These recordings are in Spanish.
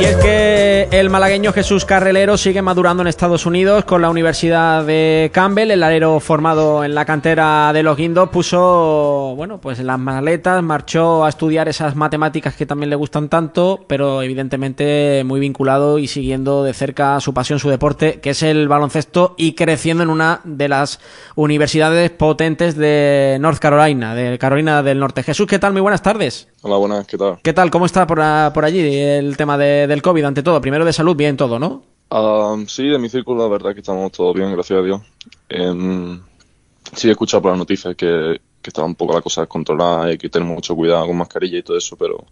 Y es que el malagueño Jesús Carrelero sigue madurando en Estados Unidos con la Universidad de Campbell. El alero formado en la cantera de los Guindos puso, bueno, pues las maletas, marchó a estudiar esas matemáticas que también le gustan tanto, pero evidentemente muy vinculado y siguiendo de cerca su pasión, su deporte, que es el baloncesto y creciendo en una de las universidades potentes de North Carolina, de Carolina del Norte. Jesús, ¿qué tal? Muy buenas tardes. Hola, buenas, ¿qué tal? ¿Qué tal? ¿Cómo está por, por allí el tema de, del COVID ante todo? Primero de salud, bien todo, ¿no? Um, sí, de mi círculo la verdad que estamos todos bien, gracias a Dios. Um, sí he escuchado por las noticias que, que estaba un poco la cosa descontrolada y hay que tener mucho cuidado con mascarilla y todo eso, pero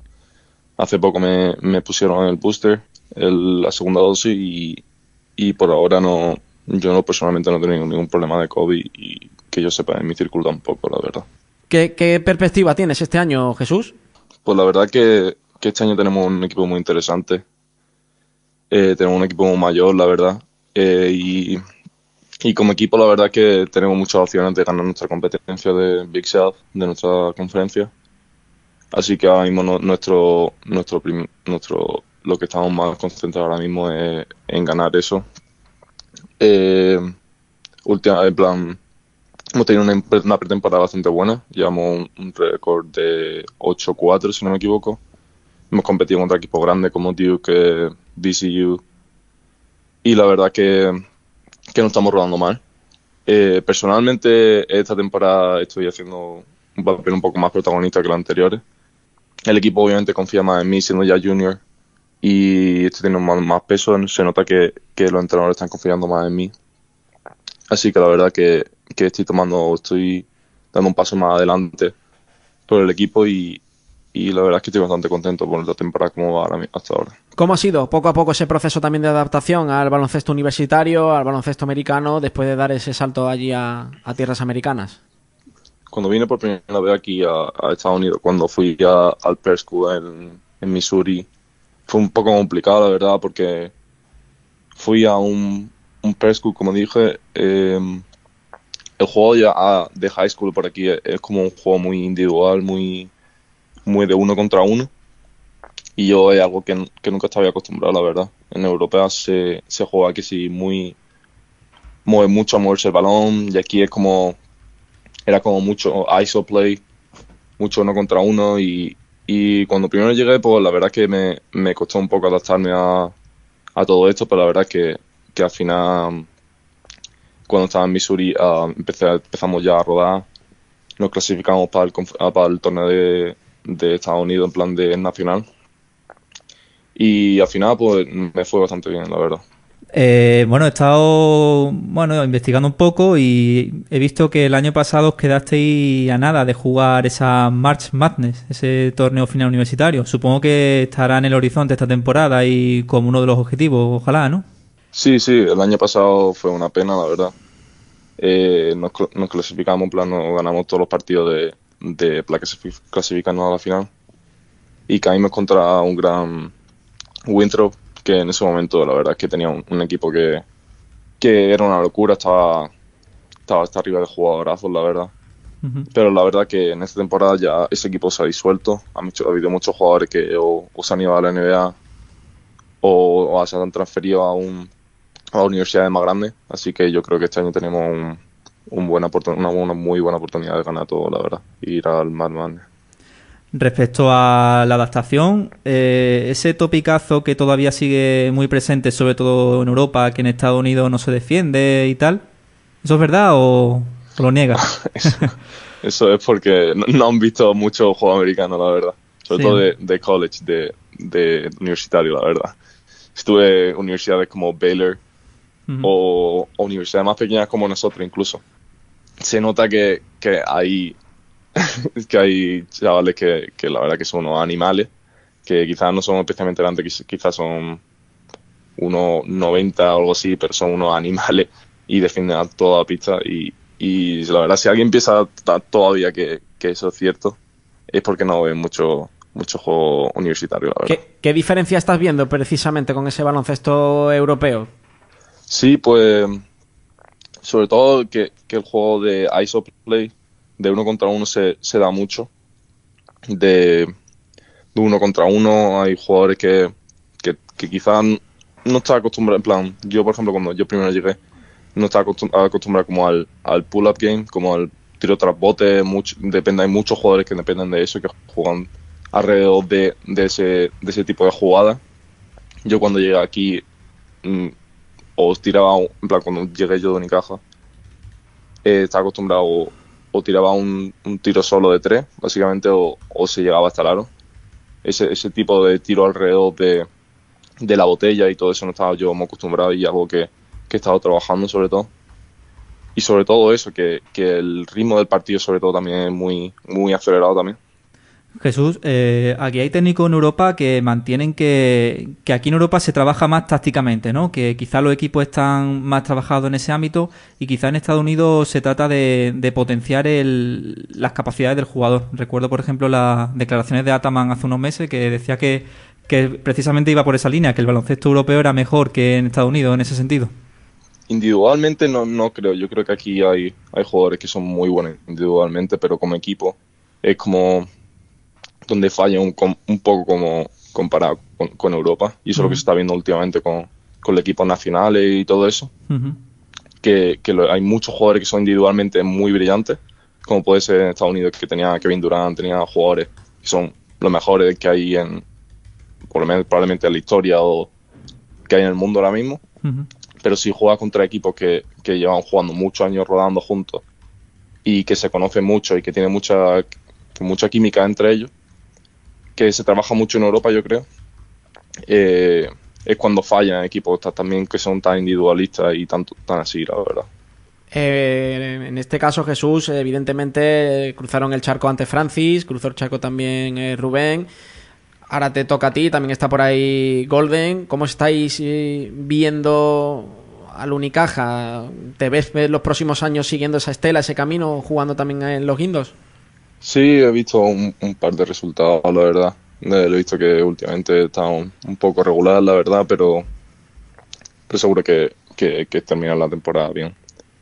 hace poco me, me pusieron el booster, el, la segunda dosis y, y por ahora no, yo no personalmente no he tenido ningún problema de COVID y que yo sepa en mi círculo tampoco, la verdad. ¿Qué, qué perspectiva tienes este año, Jesús? Pues la verdad que, este año tenemos un equipo muy interesante. Eh, tenemos un equipo muy mayor, la verdad. Eh, y, y, como equipo, la verdad que tenemos muchas opciones de ganar nuestra competencia de Big South, de nuestra conferencia. Así que ahora mismo no, nuestro, nuestro, nuestro, lo que estamos más concentrados ahora mismo es en ganar eso. Eh, última, en plan, hemos tenido una, una pretemporada bastante buena. Llevamos un, récord de 8-4, si no me equivoco. Hemos competido contra equipos grandes como Duke, DCU. Y la verdad que, que no estamos rodando mal. Eh, personalmente, esta temporada estoy haciendo un papel un poco más protagonista que los anteriores. El equipo obviamente confía más en mí siendo ya junior y estoy teniendo más, peso. Se nota que los entrenadores están confiando más en mí. Así que la verdad que, que estoy tomando, estoy dando un paso más adelante por el equipo y, y la verdad es que estoy bastante contento por la temporada como va ahora, hasta ahora. ¿Cómo ha sido poco a poco ese proceso también de adaptación al baloncesto universitario, al baloncesto americano, después de dar ese salto allí a, a tierras americanas? Cuando vine por primera vez aquí a, a Estados Unidos, cuando fui a, al School en, en, Missouri, fue un poco complicado, la verdad, porque fui a un, un School, como dije, eh, el juego ya de high school por aquí es, es como un juego muy individual, muy muy de uno contra uno. Y yo es algo que, que nunca estaba acostumbrado, la verdad. En Europa se, se juega que sí muy. mueve mucho a moverse el balón. Y aquí es como. Era como mucho ISO play, mucho uno contra uno. Y, y cuando primero llegué, pues la verdad que me, me costó un poco adaptarme a, a todo esto, pero la verdad que, que al final, cuando estaba en Missouri, uh, empecé, empezamos ya a rodar. Nos clasificamos para el, para el torneo de, de Estados Unidos en plan de nacional. Y al final, pues me fue bastante bien, la verdad. Eh, bueno, he estado bueno, investigando un poco y he visto que el año pasado os quedasteis a nada de jugar esa March Madness, ese torneo final universitario. Supongo que estará en el horizonte esta temporada y como uno de los objetivos, ojalá, ¿no? Sí, sí, el año pasado fue una pena, la verdad. Eh, nos, nos, clasificamos, en plan, nos ganamos todos los partidos de, de la que se clasifican a la final y caímos contra un gran Winthrop que en ese momento la verdad es que tenía un, un equipo que, que, era una locura estaba estaba hasta arriba de jugadorazos la verdad uh -huh. pero la verdad que en esta temporada ya ese equipo se ha disuelto ha, mucho, ha habido muchos jugadores que o, o, se han ido a la NBA o, o se han transferido a un a universidades más grandes así que yo creo que este año tenemos un un buena una, una, muy buena oportunidad de ganar todo, la verdad, y ir al Madman. Respecto a la adaptación, eh, ese topicazo que todavía sigue muy presente, sobre todo en Europa, que en Estados Unidos no se defiende y tal, ¿eso es verdad o, o lo niegas? eso, eso, es porque no, no, han visto mucho juego americano, la verdad, sobre sí. todo de, de, college, de, de universitario, la verdad. Estuve en universidades como Baylor, Uh -huh. o, o, universidades más pequeñas como nosotros incluso. Se nota que, que hay que hay chavales que, que, la verdad que son unos animales, que quizás no son especialmente grandes, quizás son unos 90 o algo así, pero son unos animales y defienden a toda la pista. Y, y la verdad, si alguien piensa todavía que, que eso es cierto, es porque no ve mucho, mucho juego universitario, la verdad. ¿Qué, ¿Qué, diferencia estás viendo precisamente con ese baloncesto europeo? Sí, pues sobre todo que, que el juego de ISO play de uno contra uno se, se da mucho. De, de, uno contra uno hay jugadores que, que, que quizás no estaba acostumbrado, en plan, yo por ejemplo cuando yo primero llegué, no estaba acostumbrado como al, al pull-up game, como al tiro tras bote, mucho, depende, hay muchos jugadores que dependen de eso, que juegan alrededor de, de, ese, de ese tipo de jugada. Yo cuando llegué aquí, os tiraba, en plan, cuando llegué yo de Unicaja, eh, estaba acostumbrado o, tiraba un, un, tiro solo de tres, básicamente, o, o se llegaba hasta el aro. Ese, ese tipo de tiro alrededor de, de la botella y todo eso no estaba yo muy acostumbrado y algo que, que he estado trabajando sobre todo. Y sobre todo eso, que, que, el ritmo del partido sobre todo también es muy, muy acelerado también. Jesús, eh, aquí hay técnicos en Europa que mantienen que, que, aquí en Europa se trabaja más tácticamente, ¿no? Que quizá los equipos están más trabajados en ese ámbito y quizá en Estados Unidos se trata de, de potenciar el, las capacidades del jugador. Recuerdo, por ejemplo, las declaraciones de Ataman hace unos meses que decía que, que precisamente iba por esa línea, que el baloncesto europeo era mejor que en Estados Unidos en ese sentido. Individualmente no, no creo, yo creo que aquí hay, hay jugadores que son muy buenos individualmente, pero como equipo es como donde falla un, un poco como comparado con, con, Europa y eso uh -huh. es lo que se está viendo últimamente con, con el equipo nacional y todo eso. Uh -huh. Que, que lo, hay muchos jugadores que son individualmente muy brillantes, como puede ser en Estados Unidos que tenía Kevin Durant, tenía jugadores que son los mejores que hay en, por lo menos probablemente en la historia o que hay en el mundo ahora mismo. Uh -huh. Pero si juega contra equipos que, que, llevan jugando muchos años rodando juntos y que se conocen mucho y que tienen mucha, mucha química entre ellos, que se trabaja mucho en Europa, yo creo, eh, es cuando fallan equipos también que son tan individualistas y tan, tan así, la verdad. Eh, en este caso, Jesús, evidentemente cruzaron el charco ante Francis, cruzó el charco también eh, Rubén. Ahora te toca a ti, también está por ahí Golden. ¿Cómo estáis viendo al Unicaja? ¿Te ves los próximos años siguiendo esa estela, ese camino, jugando también en los guindos? Sí, he visto un, un par de resultados, la verdad. Eh, he visto que últimamente está un, un, poco regular, la verdad, pero, pero seguro que, que, la temporada bien.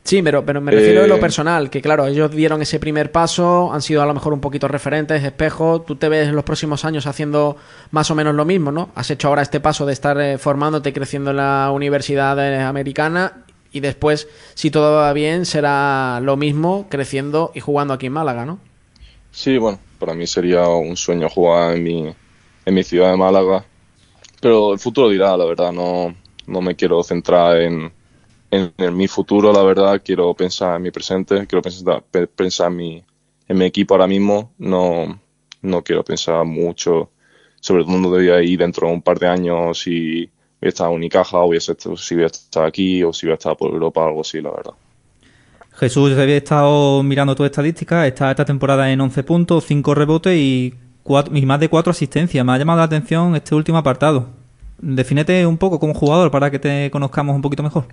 Sí, pero, pero me refiero eh... a lo personal, que claro, ellos dieron ese primer paso, han sido a lo mejor un poquito referentes, espejo, tú te ves en los próximos años haciendo más o menos lo mismo, ¿no? Has hecho ahora este paso de estar eh, formándote y creciendo en la universidad eh, americana y después, si todo va bien, será lo mismo creciendo y jugando aquí en Málaga, ¿no? Sí, bueno, para mí sería un sueño jugar en mi, en mi ciudad de Málaga, pero el futuro dirá, la verdad, no, no me quiero centrar en en, mi futuro, la verdad, quiero pensar en mi presente, quiero pensar, pensar en, mi, en mi equipo ahora mismo, no, no quiero pensar mucho sobre dónde voy a ir dentro de un par de años, si voy a estar en Unicaja, o voy a si voy a estar aquí, o si voy a estar por Europa, algo así, la verdad. Jesús, había estado mirando tu estadística, está esta temporada en 11 puntos, 5 rebotes y, cuatro, y más de 4 asistencias. Me ha llamado la atención este último apartado. Defínete un poco como jugador para que te conozcamos un poquito mejor.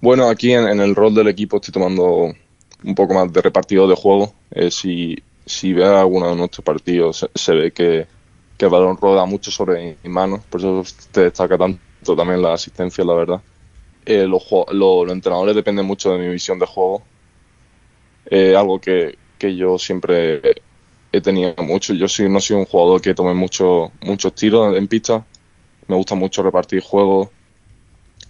Bueno, aquí en, en, el rol del equipo estoy tomando un poco más de repartido de juego. Eh, si, si ve alguno de nuestros partidos, se, se, ve que, que el balón roda mucho sobre mis manos, por eso te destaca tanto también la asistencia, la verdad. Eh, los, lo, los, entrenadores dependen mucho de mi visión de juego. Eh, algo que, que yo siempre he tenido mucho. Yo soy, no soy un jugador que tome mucho, muchos tiros en pista. Me gusta mucho repartir juegos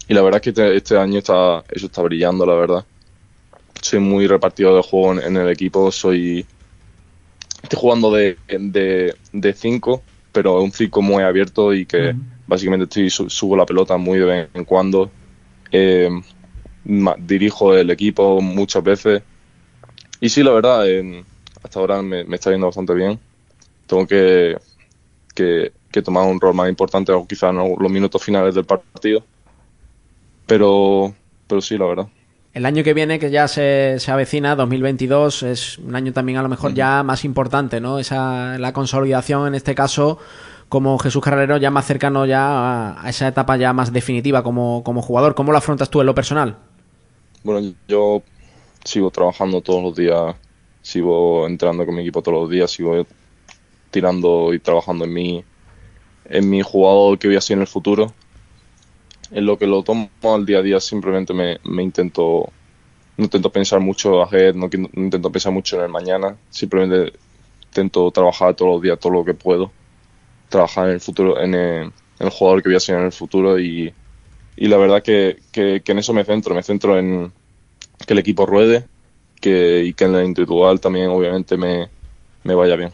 y la verdad es que este, este, año está, eso está brillando, la verdad. Soy muy repartido de juego en, en el equipo, soy... Estoy jugando de 5, de, de cinco, pero un 5 muy abierto y que uh -huh. básicamente estoy, subo la pelota muy de vez en cuando. Eh, dirijo el equipo muchas veces. Y sí, la verdad, eh, hasta ahora me, me, está yendo bastante bien. Tengo que, que, que tomar un rol más importante, o quizás en los minutos finales del partido pero, pero sí, la verdad. El año que viene, que ya se, se avecina, 2022, es un año también a lo mejor ya más importante, ¿no? Esa, la consolidación, en este caso, como Jesús Carrero, ya más cercano ya a, esa etapa ya más definitiva como, como jugador. ¿Cómo lo afrontas tú en lo personal? Bueno, yo sigo trabajando todos los días, sigo entrando con mi equipo todos los días, sigo tirando y trabajando en mi, en mi jugador que voy a ser en el futuro en lo que lo tomo al día a día simplemente me, me intento no intento pensar mucho ahead, no, no, intento pensar mucho en el mañana, simplemente intento trabajar todos los días todo lo que puedo, trabajar en el futuro, en el, jugador que voy a ser en el futuro y, y la verdad que, que, que en eso me centro, me centro en que el equipo ruede que, y que en el individual también obviamente me, me vaya bien.